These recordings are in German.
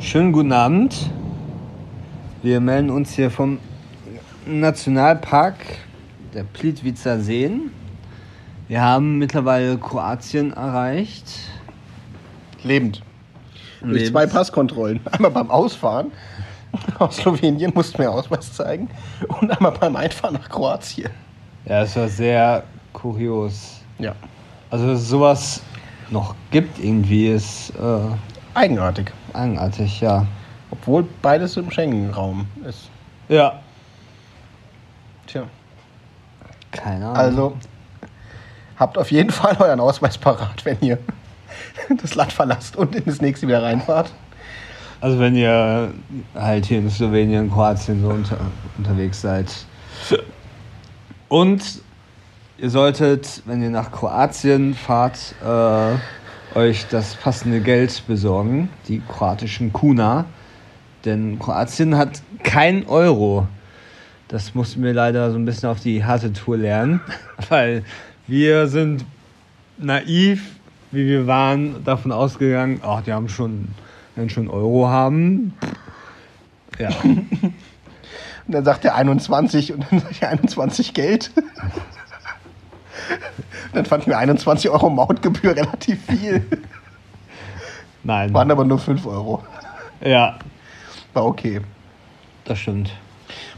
Schönen guten Abend. Wir melden uns hier vom Nationalpark der Plitvicer Seen. Wir haben mittlerweile Kroatien erreicht. Lebend. Durch Lebend. zwei Passkontrollen. Einmal beim Ausfahren aus Slowenien mussten wir Ausweis zeigen und einmal beim Einfahren nach Kroatien. Ja, es war sehr kurios. Ja. Also, dass es sowas noch gibt irgendwie, ist äh, Eigenartig. eigenartig, ja. Obwohl beides im Schengen-Raum ist. Ja. Tja. Keine Ahnung. Also habt auf jeden Fall euren Ausweis parat, wenn ihr das Land verlasst und in das nächste wieder reinfahrt. Also wenn ihr halt hier in Slowenien, Kroatien so unter, unterwegs seid. Und ihr solltet, wenn ihr nach Kroatien fahrt, äh, euch das passende Geld besorgen, die kroatischen Kuna. Denn Kroatien hat kein Euro. Das mussten wir leider so ein bisschen auf die harte Tour lernen, weil wir sind naiv, wie wir waren, davon ausgegangen, ach, die haben schon, wenn schon Euro haben. Ja, Und dann sagt er 21 und dann sag ich 21 Geld. dann fanden wir 21 Euro Mautgebühr relativ viel. nein. Waren aber nur 5 Euro. Ja, War okay. das stimmt.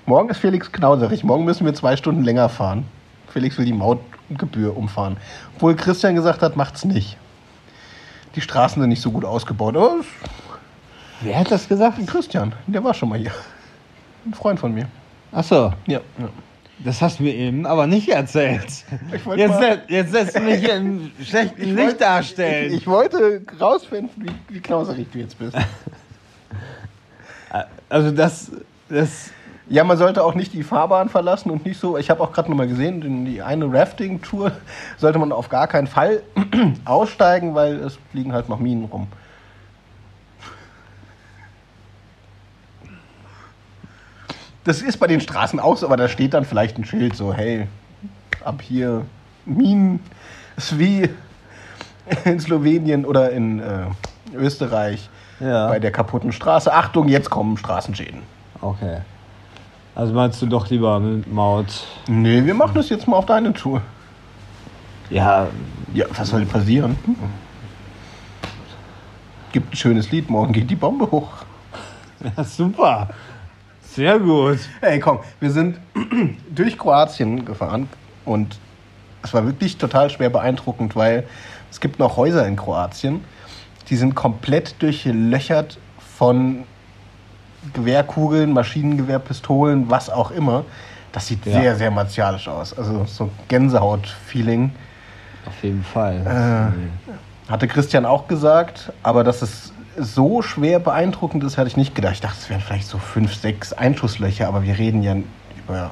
Morgen ist Felix knauserig. Morgen müssen wir zwei Stunden länger fahren. Felix will die Mautgebühr umfahren. Obwohl Christian gesagt hat, macht's nicht. Die Straßen sind nicht so gut ausgebaut. Aber Wer hat das gesagt? Christian, der war schon mal hier. Ein Freund von mir. Achso, Ja. Das hast du mir eben aber nicht erzählt. Jetzt, mal- jetzt lässt du mich hier im schlechten Licht wollte- darstellen. Ich, ich wollte rausfinden, wie, wie knauserig du jetzt bist. also das, das, Ja, man sollte auch nicht die Fahrbahn verlassen und nicht so. Ich habe auch gerade nochmal gesehen, in die eine Rafting-Tour sollte man auf gar keinen Fall aussteigen, weil es fliegen halt noch Minen rum. Das ist bei den Straßen auch so, aber da steht dann vielleicht ein Schild so, hey, ab hier Minen ist wie in Slowenien oder in äh, Österreich ja. bei der kaputten Straße. Achtung, jetzt kommen Straßenschäden. Okay. Also meinst du doch lieber mit Maut? Nee, wir machen das jetzt mal auf deine Tour. Ja, Ja, was soll passieren? Gibt ein schönes Lied, morgen geht die Bombe hoch. ja super. Sehr gut. Ey, komm, wir sind durch Kroatien gefahren und es war wirklich total schwer beeindruckend, weil es gibt noch Häuser in Kroatien, die sind komplett durchlöchert von Gewehrkugeln, Maschinengewehrpistolen, was auch immer. Das sieht Ja. sehr, sehr martialisch aus. Also so Gänsehaut-Feeling. Auf jeden Fall. Hatte Christian auch gesagt, aber dass es so schwer beeindruckend ist, hatte ich nicht gedacht. Ich dachte, es wären vielleicht so fünf, sechs Einschusslöcher, aber wir reden ja über.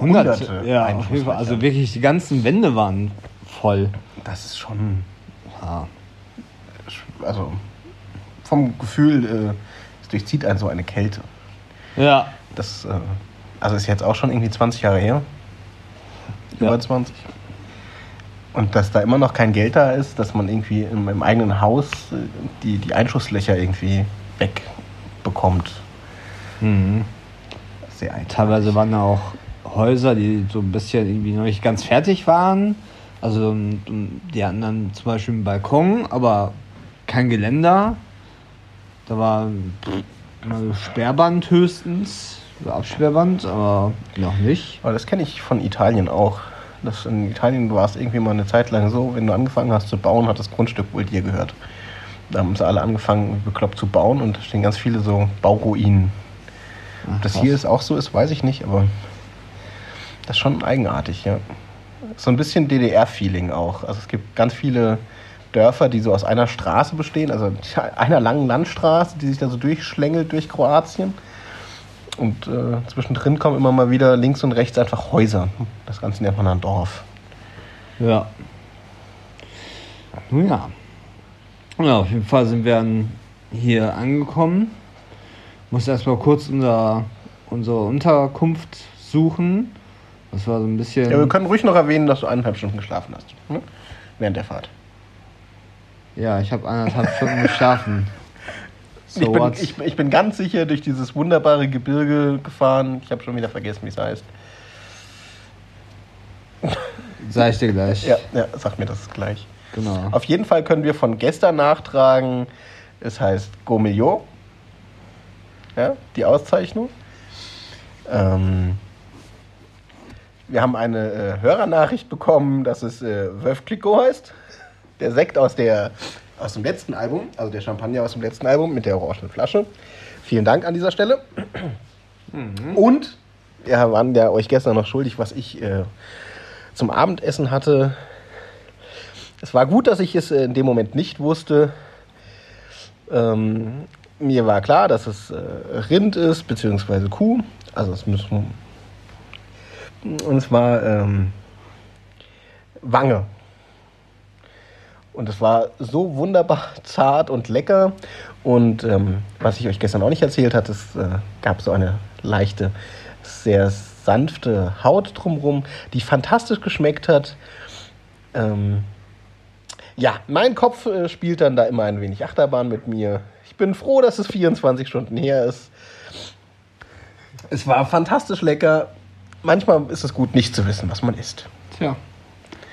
Hunderte. Hunderte Ja, jeden Fall. Also wirklich, die ganzen Wände waren voll. Das ist schon. Ja. Also vom Gefühl, äh, es durchzieht einen so eine Kälte. Ja. Das äh, also ist jetzt auch schon irgendwie 20 Jahre her. Ja. Über 20. Und dass da immer noch kein Geld da ist, dass man irgendwie im, im eigenen Haus äh, die, die Einschusslöcher irgendwie wegbekommt. Mhm. Sehr einfach. Teilweise waren da auch Häuser, die so ein bisschen irgendwie noch nicht ganz fertig waren. Also die hatten dann zum Beispiel einen Balkon, aber kein Geländer. Da war mal Sperrband höchstens, oder Absperrband, aber noch nicht. Aber das kenne ich von Italien auch. Das in Italien war es irgendwie mal eine Zeit lang so, wenn du angefangen hast zu bauen, hat das Grundstück wohl dir gehört. Da haben sie alle angefangen, bekloppt zu bauen und da stehen ganz viele so Bauruinen. Ach, Ob das hier ist auch so ist, weiß ich nicht, aber das ist schon eigenartig, ja. So ein bisschen DDR-Feeling auch. Also es gibt ganz viele Dörfer, die so aus einer Straße bestehen, also einer langen Landstraße, die sich da so durchschlängelt durch Kroatien. Und äh, zwischendrin kommen immer mal wieder links und rechts einfach Häuser. Das Ganze nennt man dann Dorf. Ja. Nun ja. Ja, auf jeden Fall sind wir dann hier angekommen. Muss erstmal kurz unser, unsere Unterkunft suchen. Das war so ein bisschen. Ja, wir können ruhig noch erwähnen, dass du eineinhalb Stunden geschlafen hast. Ne? Während der Fahrt. Ja, ich habe anderthalb Stunden geschlafen. So ich, bin, ich, ich bin ganz sicher durch dieses wunderbare Gebirge gefahren. Ich habe schon wieder vergessen, wie es heißt. Sag ich dir gleich. Ja, ja, sag mir das gleich. Genau. Auf jeden Fall können wir von gestern nachtragen, es heißt Gomillot. Ja, die Auszeichnung. Ähm, wir haben eine äh, Hörernachricht bekommen, dass es äh, Veuve Clicquot heißt. Der Sekt aus, der, aus dem letzten Album, also der Champagner aus dem letzten Album mit der orangenen Flasche. Vielen Dank an dieser Stelle. Und wir waren ja euch gestern noch schuldig, was ich äh, zum Abendessen hatte. Es war gut, dass ich es äh, in dem Moment nicht wusste. Ähm, mir war klar, dass es äh, Rind ist, beziehungsweise Kuh. Also es müssen. Und es war ähm, Wange. Und es war so wunderbar zart und lecker. Und ähm, was ich euch gestern auch nicht erzählt hatte, es äh, gab so eine leichte, sehr sanfte Haut drumherum, die fantastisch geschmeckt hat. Ähm, ja, mein Kopf äh, spielt dann da immer ein wenig Achterbahn mit mir. Ich bin froh, dass es 24 Stunden her ist. Es war fantastisch lecker. Manchmal ist es gut, nicht zu wissen, was man isst. Tja.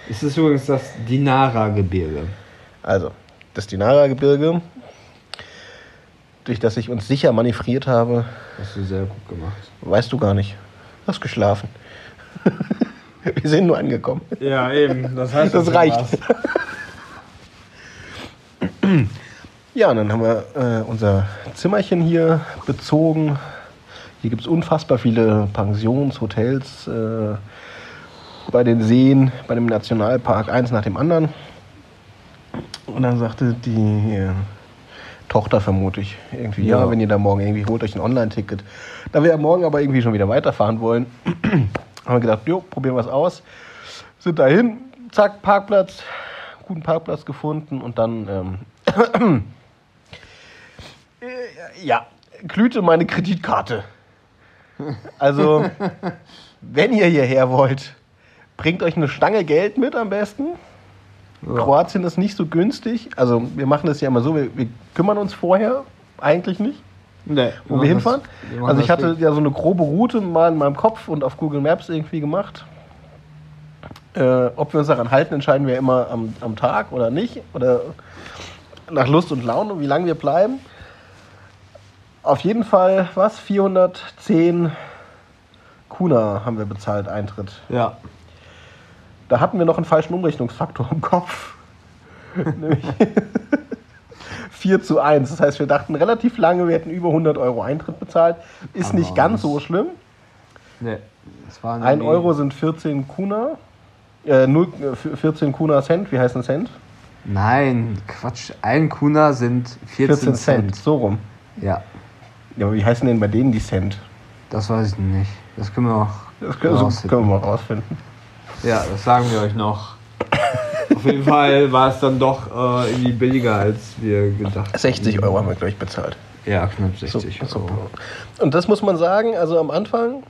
Es ist übrigens das Dinara-Gebirge. Also, das Dinara-Gebirge, durch das ich uns sicher manövriert habe, Hast du sehr gut gemacht. weißt du gar nicht. Du hast geschlafen. Wir sind nur angekommen. Ja, eben. Das heißt, Das reicht. Ja, und dann haben wir äh, unser Zimmerchen hier bezogen. Hier gibt es unfassbar viele Pensions, Hotels äh, bei den Seen, bei dem Nationalpark, eins nach dem anderen. Und dann sagte die äh, Tochter vermutlich irgendwie, ja. Ja. wenn ihr da morgen irgendwie holt euch ein Online-Ticket. Da wir ja morgen aber irgendwie schon wieder weiterfahren wollen, haben wir gedacht, jo, probieren wir es aus. Sind dahin, zack, Parkplatz, guten Parkplatz gefunden und dann, ähm, äh, ja, glühte meine Kreditkarte. Also, wenn ihr hierher wollt, bringt euch eine Stange Geld mit am besten. Kroatien ist nicht so günstig. Also, wir machen das ja immer so, wir, wir kümmern uns vorher eigentlich nicht Nee, wo wir hinfahren. Also ich hatte ja so eine grobe Route mal in meinem Kopf und auf Google Maps irgendwie gemacht. Äh, ob wir uns daran halten, entscheiden wir immer am, am Tag oder nicht. Oder nach Lust und Laune, wie lange wir bleiben. Auf jeden Fall, was? 410 Kuna haben wir bezahlt, Eintritt. Ja. Da hatten wir noch einen falschen Umrechnungsfaktor im Kopf. Nämlich 4 zu 1. Das heißt, wir dachten relativ lange, wir hätten über 100 Euro Eintritt bezahlt. Ist Aber nicht ganz so schlimm. Nee. Es waren 1 irgendwie- Euro sind 14 Kuna. Äh, 0, äh, 14 Kuna Cent. Wie heißt ein Cent? Nein, Quatsch. Ein Kuna sind 14, Cent. So rum. Ja, Ja, aber wie heißen denn bei denen die Cent? das weiß ich nicht. Das können wir auch. Das können, so rausfinden. können wir mal rausfinden. Ja, das sagen wir euch noch. Auf jeden Fall war es dann doch äh, irgendwie billiger, als wir gedacht 60 Euro haben wir, glaube ich, bezahlt. Ja, knapp 60 So, Euro. so. Und das muss man sagen, also am Anfang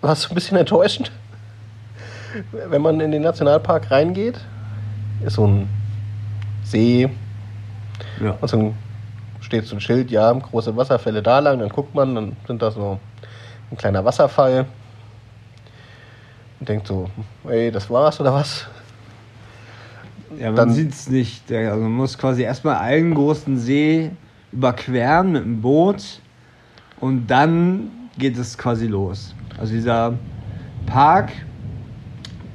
war es ein bisschen enttäuschend. Wenn man in den Nationalpark reingeht, ist so ein See Ja. und so ein, steht so ein Schild, ja, große Wasserfälle da lang, dann guckt man, dann sind da so ein kleiner Wasserfall denkt so, ey, das war's oder was? Ja, man Dann- sieht es nicht. Also man muss quasi erstmal einen großen See überqueren mit dem Boot und dann geht es quasi los. Also dieser Park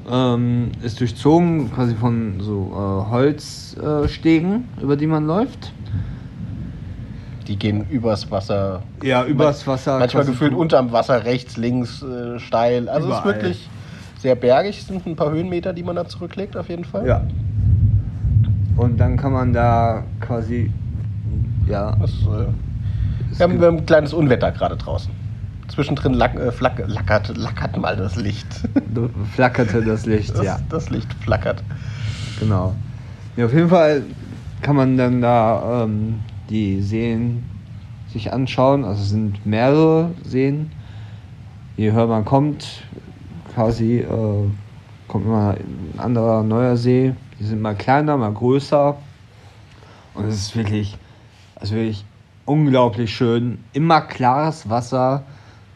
ähm, ist durchzogen quasi von so äh, Holzstegen, äh, über die man läuft. Die gehen übers Wasser. Ja, übers Wasser. Manchmal gefühlt unterm Wasser, rechts, links, äh, steil. Also es ist wirklich sehr bergig. Sind ein paar Höhenmeter, die man da zurücklegt, auf jeden Fall. Ja. Und dann kann man da quasi. Ja. Das, äh, wir, haben, wir haben ein kleines Unwetter gerade draußen. Zwischendrin lack, äh, flack, lackert, lackert mal das Licht. flackerte das Licht, Das, ja. das Licht flackert. Genau. Ja, auf jeden Fall kann man dann da ähm, die Seen sich anschauen. Also es sind mehrere Seen. Je höher man kommt, quasi äh, kommt immer ein anderer neuer See. Die sind mal kleiner, mal größer. Und es ist wirklich, also wirklich unglaublich schön. Immer klares Wasser.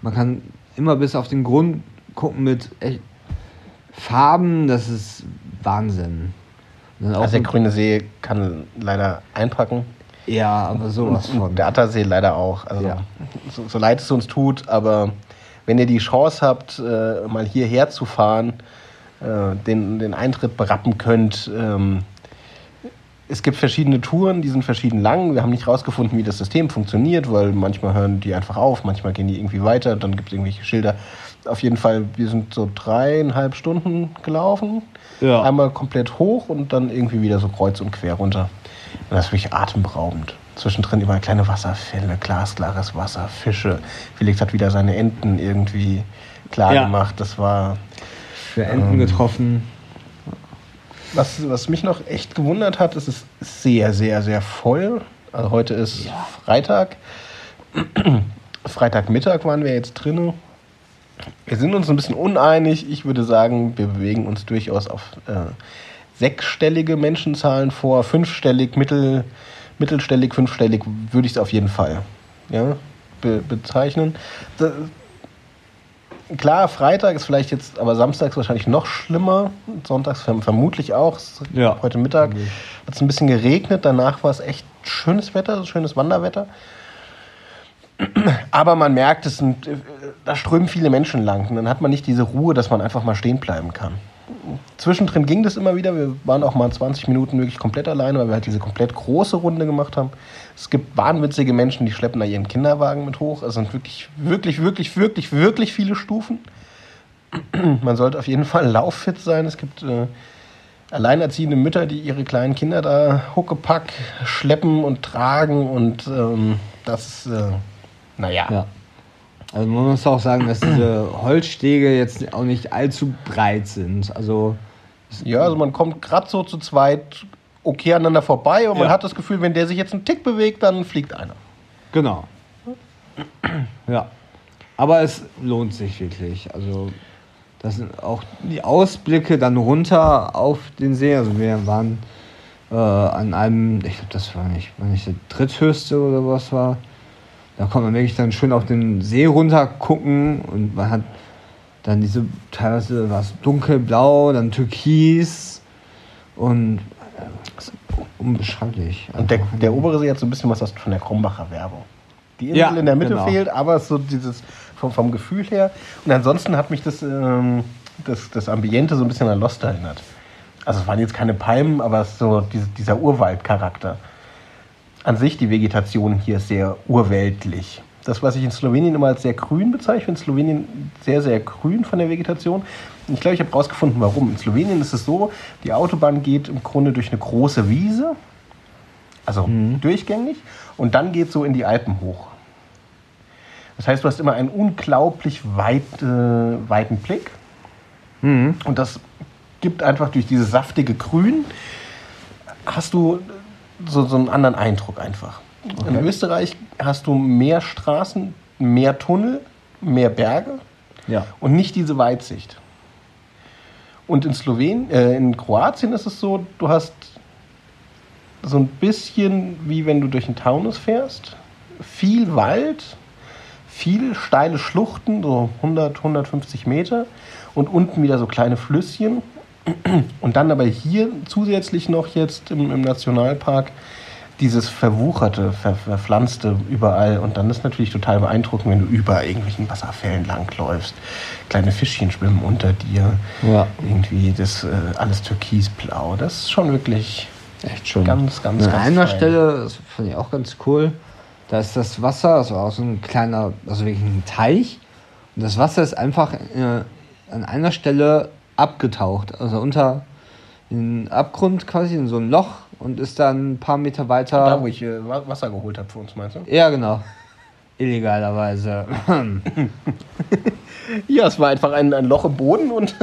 Man kann immer bis auf den Grund gucken mit echt Farben. Das ist Wahnsinn. Also der grüne See kann leider einpacken. ja, aber sowas von. Der Attersee leider auch. Also Ja. so, so leid es uns tut, aber wenn ihr die Chance habt, äh, mal hierher zu fahren, äh, den, den Eintritt berappen könnt, ähm, es gibt verschiedene Touren, die sind verschieden lang. Wir haben nicht rausgefunden, wie das System funktioniert, weil manchmal hören die einfach auf, manchmal gehen die irgendwie weiter, dann gibt es irgendwelche Schilder. Auf jeden Fall, wir sind so dreieinhalb Stunden gelaufen. Ja. Einmal komplett hoch und dann irgendwie wieder so kreuz und quer runter. Und das ist wirklich atemberaubend. Zwischendrin immer kleine Wasserfälle, glasklares Wasser, Fische. Felix hat wieder seine Enten irgendwie klar Ja. gemacht. Das war. Für Enten getroffen. Was, was mich noch echt gewundert hat, ist es ist sehr, sehr, sehr voll. Also heute ist Freitag. Freitagmittag waren wir jetzt drinnen. Wir sind uns ein bisschen uneinig. Ich würde sagen, wir bewegen uns durchaus auf äh, sechsstellige Menschenzahlen vor. Fünfstellig, mittel, mittelstellig, fünfstellig würde ich es auf jeden Fall ja, be bezeichnen. Da, klar, Freitag ist vielleicht jetzt, aber samstags wahrscheinlich noch schlimmer. Sonntags verm- vermutlich auch. Ja. Heute Mittag hat es ein bisschen geregnet. Danach war es echt schönes Wetter, schönes Wanderwetter. Aber man merkt, es sind, äh, da strömen viele Menschen lang. Und dann hat man nicht diese Ruhe, dass man einfach mal stehen bleiben kann. Zwischendrin ging das immer wieder. Wir waren auch mal 20 Minuten wirklich komplett alleine, weil wir halt diese komplett große Runde gemacht haben. Es gibt wahnwitzige Menschen, die schleppen da ihren Kinderwagen mit hoch. Es sind wirklich, wirklich, wirklich, wirklich, wirklich viele Stufen. Man sollte auf jeden Fall lauffit sein. Es gibt äh, alleinerziehende Mütter, die ihre kleinen Kinder da huckepack schleppen und tragen. Und ähm, das, äh, naja. Ja. Also man muss auch sagen, dass diese Holzstege jetzt auch nicht allzu breit sind. Also Ja, also man kommt gerade so zu zweit okay aneinander vorbei und man Ja. hat das Gefühl, wenn der sich jetzt einen Tick bewegt, dann fliegt einer. genau. Ja. Aber es lohnt sich wirklich. Also das sind auch die Ausblicke dann runter auf den See. Also wir waren äh, an einem, ich glaube, das war nicht, war nicht der dritthöchste oder was war. Da konnte man wirklich dann schön auf den See runter gucken und man hat dann diese, teilweise war es dunkelblau, dann türkis und äh, unbeschreiblich. Und der, der obere See hat so ein bisschen was von der Krombacher Werbung. Die Insel Ja, in der Mitte genau. fehlt, aber so dieses vom, vom Gefühl her. Und ansonsten hat mich das, ähm, das, das Ambiente so ein bisschen an Lost erinnert. Also es waren jetzt keine Palmen, aber es ist so diese, dieser Urwaldcharakter. An sich die Vegetation hier sehr urweltlich. Das, was ich in Slowenien immer als sehr grün bezeichne, ich finde Slowenien sehr, sehr grün von der Vegetation. Ich glaube, ich habe herausgefunden, warum. In Slowenien ist es so, die Autobahn geht im Grunde durch eine große Wiese, also durchgängig, und dann geht so in die Alpen hoch. Das heißt, du hast immer einen unglaublich weit, äh, weiten Blick. Und das gibt einfach durch dieses saftige Grün, hast du so, so einen anderen Eindruck einfach. In Österreich hast du mehr Straßen, mehr Tunnel, mehr Berge Ja. und nicht diese Weitsicht. Und in Slowenien, äh, in Kroatien ist es so, du hast so ein bisschen wie wenn du durch den Taunus fährst, viel Wald, viel steile Schluchten, so 100, 150 Meter und unten wieder so kleine Flüsschen. Und dann aber hier zusätzlich noch jetzt im, im Nationalpark dieses verwucherte, ver, verpflanzte überall. Und dann ist natürlich total beeindruckend, wenn du über irgendwelchen Wasserfällen langläufst. Kleine Fischchen schwimmen unter dir. Ja. Irgendwie das äh, alles türkisblau. Das ist schon wirklich Echt schön. Ganz, ganz, An ganz einer fein. Stelle, das fand ich auch ganz cool, da ist das Wasser, das war auch so ein kleiner, also wirklich ein Teich. Und das Wasser ist einfach äh, an einer Stelle abgetaucht, also unter den Abgrund quasi in so ein Loch und ist dann ein paar Meter weiter. da, wo ich äh, Wa- Wasser geholt habe für uns, meinst du? ja, genau. Illegalerweise. Ja, es war einfach ein, ein Loch im Boden und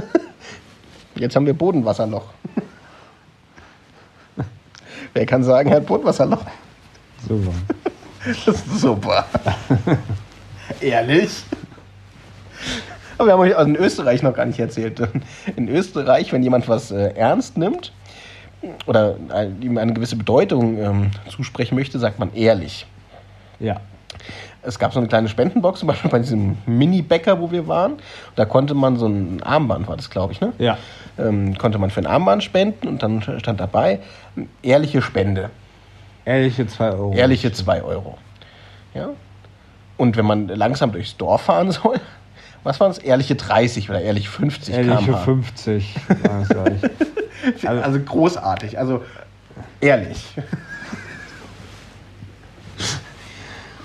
jetzt haben wir Bodenwasserloch. Wer kann sagen, er hat Bodenwasserloch? Super. Das ist super. Ehrlich? Aber wir haben euch also in Österreich noch gar nicht erzählt. In Österreich, wenn jemand was äh, ernst nimmt oder äh, ihm eine gewisse Bedeutung ähm, zusprechen möchte, sagt man ehrlich. Ja. Es gab so eine kleine Spendenbox, zum Beispiel bei diesem Mini-Bäcker, wo wir waren. Da konnte man so ein Armband, war das, glaube ich, ne? Ja. Ähm, konnte man für ein Armband spenden und dann stand dabei, ehrliche Spende. Ehrliche 2 Euro. Ehrliche 2 Euro. Ja? Und wenn man langsam durchs Dorf fahren soll, was waren es? Ehrliche 30 oder ehrliche 50 Ehrliche km/h. 50. Ja, das war ich. Also großartig, also ehrlich.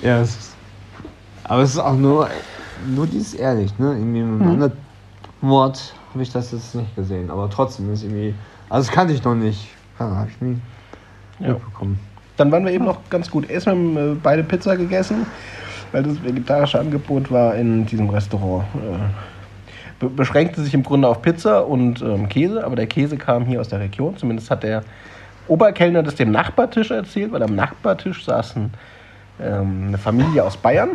Ja, es ist, aber es ist auch nur, nur dieses ehrlich, ne? Irgendwie mit einem anderen Wort habe ich das jetzt nicht gesehen. Aber trotzdem ist irgendwie. Also das kannte ich noch nicht. Ja, habe ich nie Ja. mitbekommen. Dann waren wir eben noch ganz gut essen, haben äh, beide Pizza gegessen, weil das vegetarische Angebot war in diesem Restaurant. Äh, be beschränkte sich im Grunde auf Pizza und ähm, Käse, aber der Käse kam hier aus der Region. Zumindest hat der Oberkellner das dem Nachbartisch erzählt, weil am Nachbartisch saßen ähm, eine Familie aus Bayern,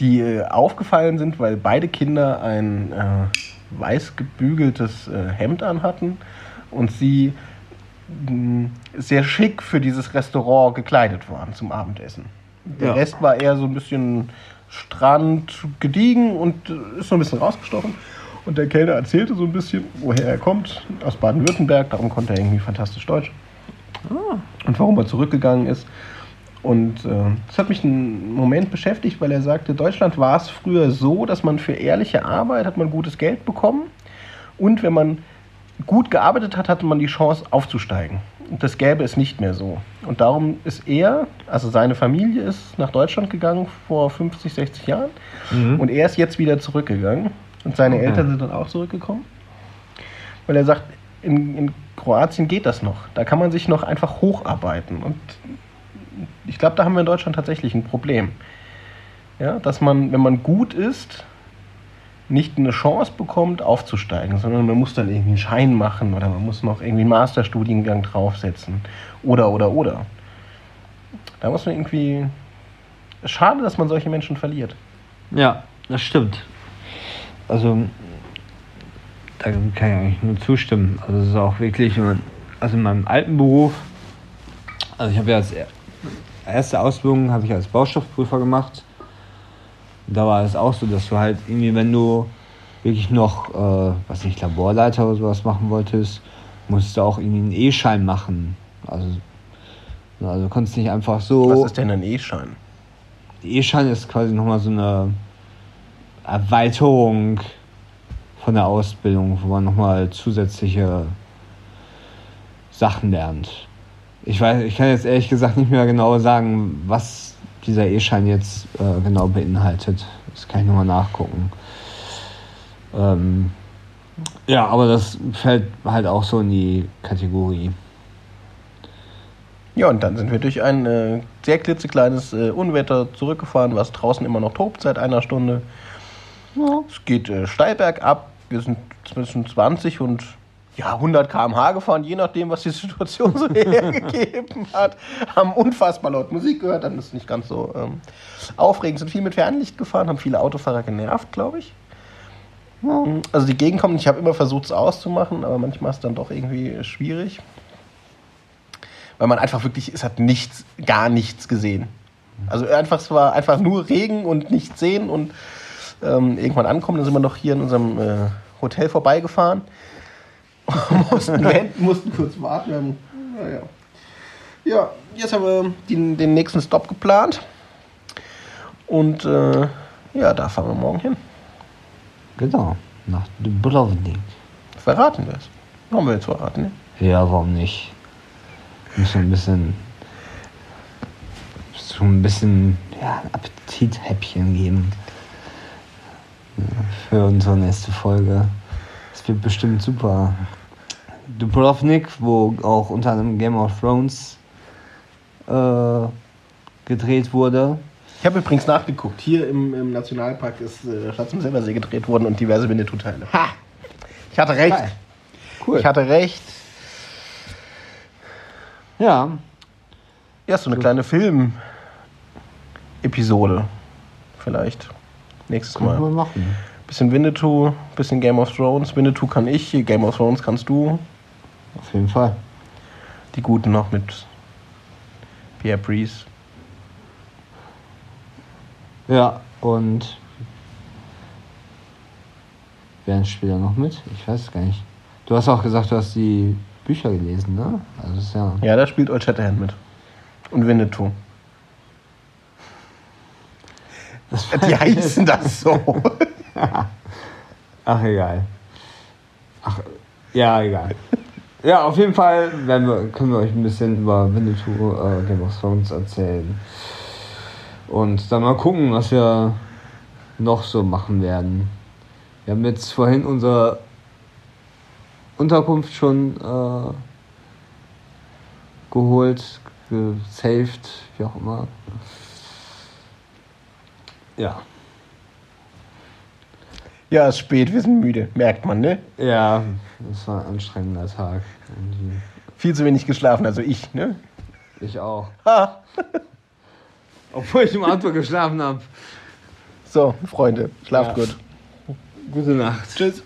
die äh, aufgefallen sind, weil beide Kinder ein äh, weiß gebügeltes äh, Hemd anhatten und sie sehr schick für dieses Restaurant gekleidet waren zum Abendessen. Der Ja. Rest war eher so ein bisschen Strand gediegen und äh, ist so ein bisschen rausgestochen. Und der Kellner erzählte so ein bisschen, woher er kommt, aus Baden-Württemberg, darum konnte er irgendwie fantastisch Deutsch. Und warum er zurückgegangen ist. Und äh, das hat mich einen Moment beschäftigt, weil er sagte, Deutschland war es früher so, dass man für ehrliche Arbeit hat man gutes Geld bekommen und wenn man gut gearbeitet hat, hatte man die Chance aufzusteigen. Und das gäbe es nicht mehr so. Und darum ist er, also seine Familie ist nach Deutschland gegangen vor 50, 60 Jahren und er ist jetzt wieder zurückgegangen und seine Okay. Eltern sind dann auch zurückgekommen. Weil er sagt, in, in Kroatien geht das noch. Da kann man sich noch einfach hocharbeiten. Und ich glaube, da haben wir in Deutschland tatsächlich ein Problem. Ja, dass man, wenn man gut ist, nicht eine Chance bekommt, aufzusteigen, sondern man muss dann irgendwie einen Schein machen oder man muss noch irgendwie einen Masterstudiengang draufsetzen. Oder, oder, oder. Da muss man irgendwie. Schade, dass man solche Menschen verliert. Ja, das stimmt. Also, da kann ich eigentlich nur zustimmen. Also, es ist auch wirklich, also in meinem alten Beruf, also ich habe ja als er- erste Ausbildung habe ich als Baustoffprüfer gemacht. Da war es auch so, dass du halt irgendwie, wenn du wirklich noch, äh, was nicht, Laborleiter oder sowas machen wolltest, musstest du auch irgendwie einen E-Schein machen. Also, also du konntest nicht einfach so. Was ist denn ein E-Schein? E-Schein ist quasi nochmal so eine Erweiterung von der Ausbildung, wo man nochmal zusätzliche Sachen lernt. Ich weiß, ich kann jetzt ehrlich gesagt nicht mehr genau sagen, was dieser E-Schein jetzt äh, genau beinhaltet. Das kann ich nochmal nachgucken. Ähm, ja, aber das fällt halt auch so in die Kategorie. Ja, und dann sind wir durch ein äh, sehr klitzekleines äh, Unwetter zurückgefahren, was draußen immer noch tobt seit einer Stunde. Es geht äh, steil bergab. Wir sind zwischen 20 und ja, 100 km/h gefahren, je nachdem, was die Situation so hergegeben hat. Haben unfassbar laut Musik gehört, dann ist es nicht ganz so ähm, aufregend. Sind viel mit Fernlicht gefahren, haben viele Autofahrer genervt, glaube ich. Also die Gegend kommt, ich habe immer versucht, es auszumachen, aber manchmal ist es dann doch irgendwie schwierig weil man einfach wirklich, es hat nichts, gar nichts gesehen. Also einfach, es war einfach nur Regen und nichts sehen und ähm, irgendwann ankommen, dann sind wir noch hier in unserem äh, Hotel vorbeigefahren. mussten, wenden, mussten kurz warten. Haben, naja. Ja, jetzt haben wir den, den nächsten Stop geplant. Und äh, ja, da fahren wir morgen hin. Genau, nach Dubrovnik. Verraten wir es. Haben wir jetzt verraten, ne? Ja, warum nicht? Schon ein bisschen. So ein bisschen ja, Appetithäppchen geben. Ja, Für unsere nächste Folge. Wird bestimmt super. Dubrovnik, wo auch unter anderem Game of Thrones äh, gedreht wurde. Ich habe übrigens nachgeguckt. Hier im, im Nationalpark ist äh, Schatz im Silbersee gedreht worden und diverse Winnetou-Teile. Ha! Ich hatte recht. Geil. Cool. Ich hatte recht. ja, Ja, so eine kleine Film-Episode. Vielleicht. Nächstes können wir Mal. machen. Bisschen Winnetou, bisschen Game of Thrones. Winnetou kann ich, Game of Thrones kannst du. Auf jeden Fall. Die Guten noch mit Pierre Priest. Ja, und wer spielt da noch mit? Ich weiß es gar nicht. Du hast auch gesagt, du hast die Bücher gelesen, ne? Also ja. Ja, da spielt Old Shatterhand mit. Und Winnetou. Die heißen das so. Ach, egal. Ach, ja, egal. Ja, auf jeden Fall wir, können wir euch ein bisschen über Winnetou äh, Game of Thrones erzählen. Und dann mal gucken, was wir noch so machen werden. Wir haben jetzt vorhin unsere Unterkunft schon äh, geholt, gesaved, wie auch immer. Ja. Ja, es ist spät, wir sind müde. Merkt man, ne? Ja, das war ein anstrengender Tag. irgendwie. Viel zu wenig geschlafen, also ich, ne? Ich auch. Ha. Obwohl ich im Auto geschlafen habe. So, Freunde, schlaft Ja. gut. Gute Nacht. Tschüss.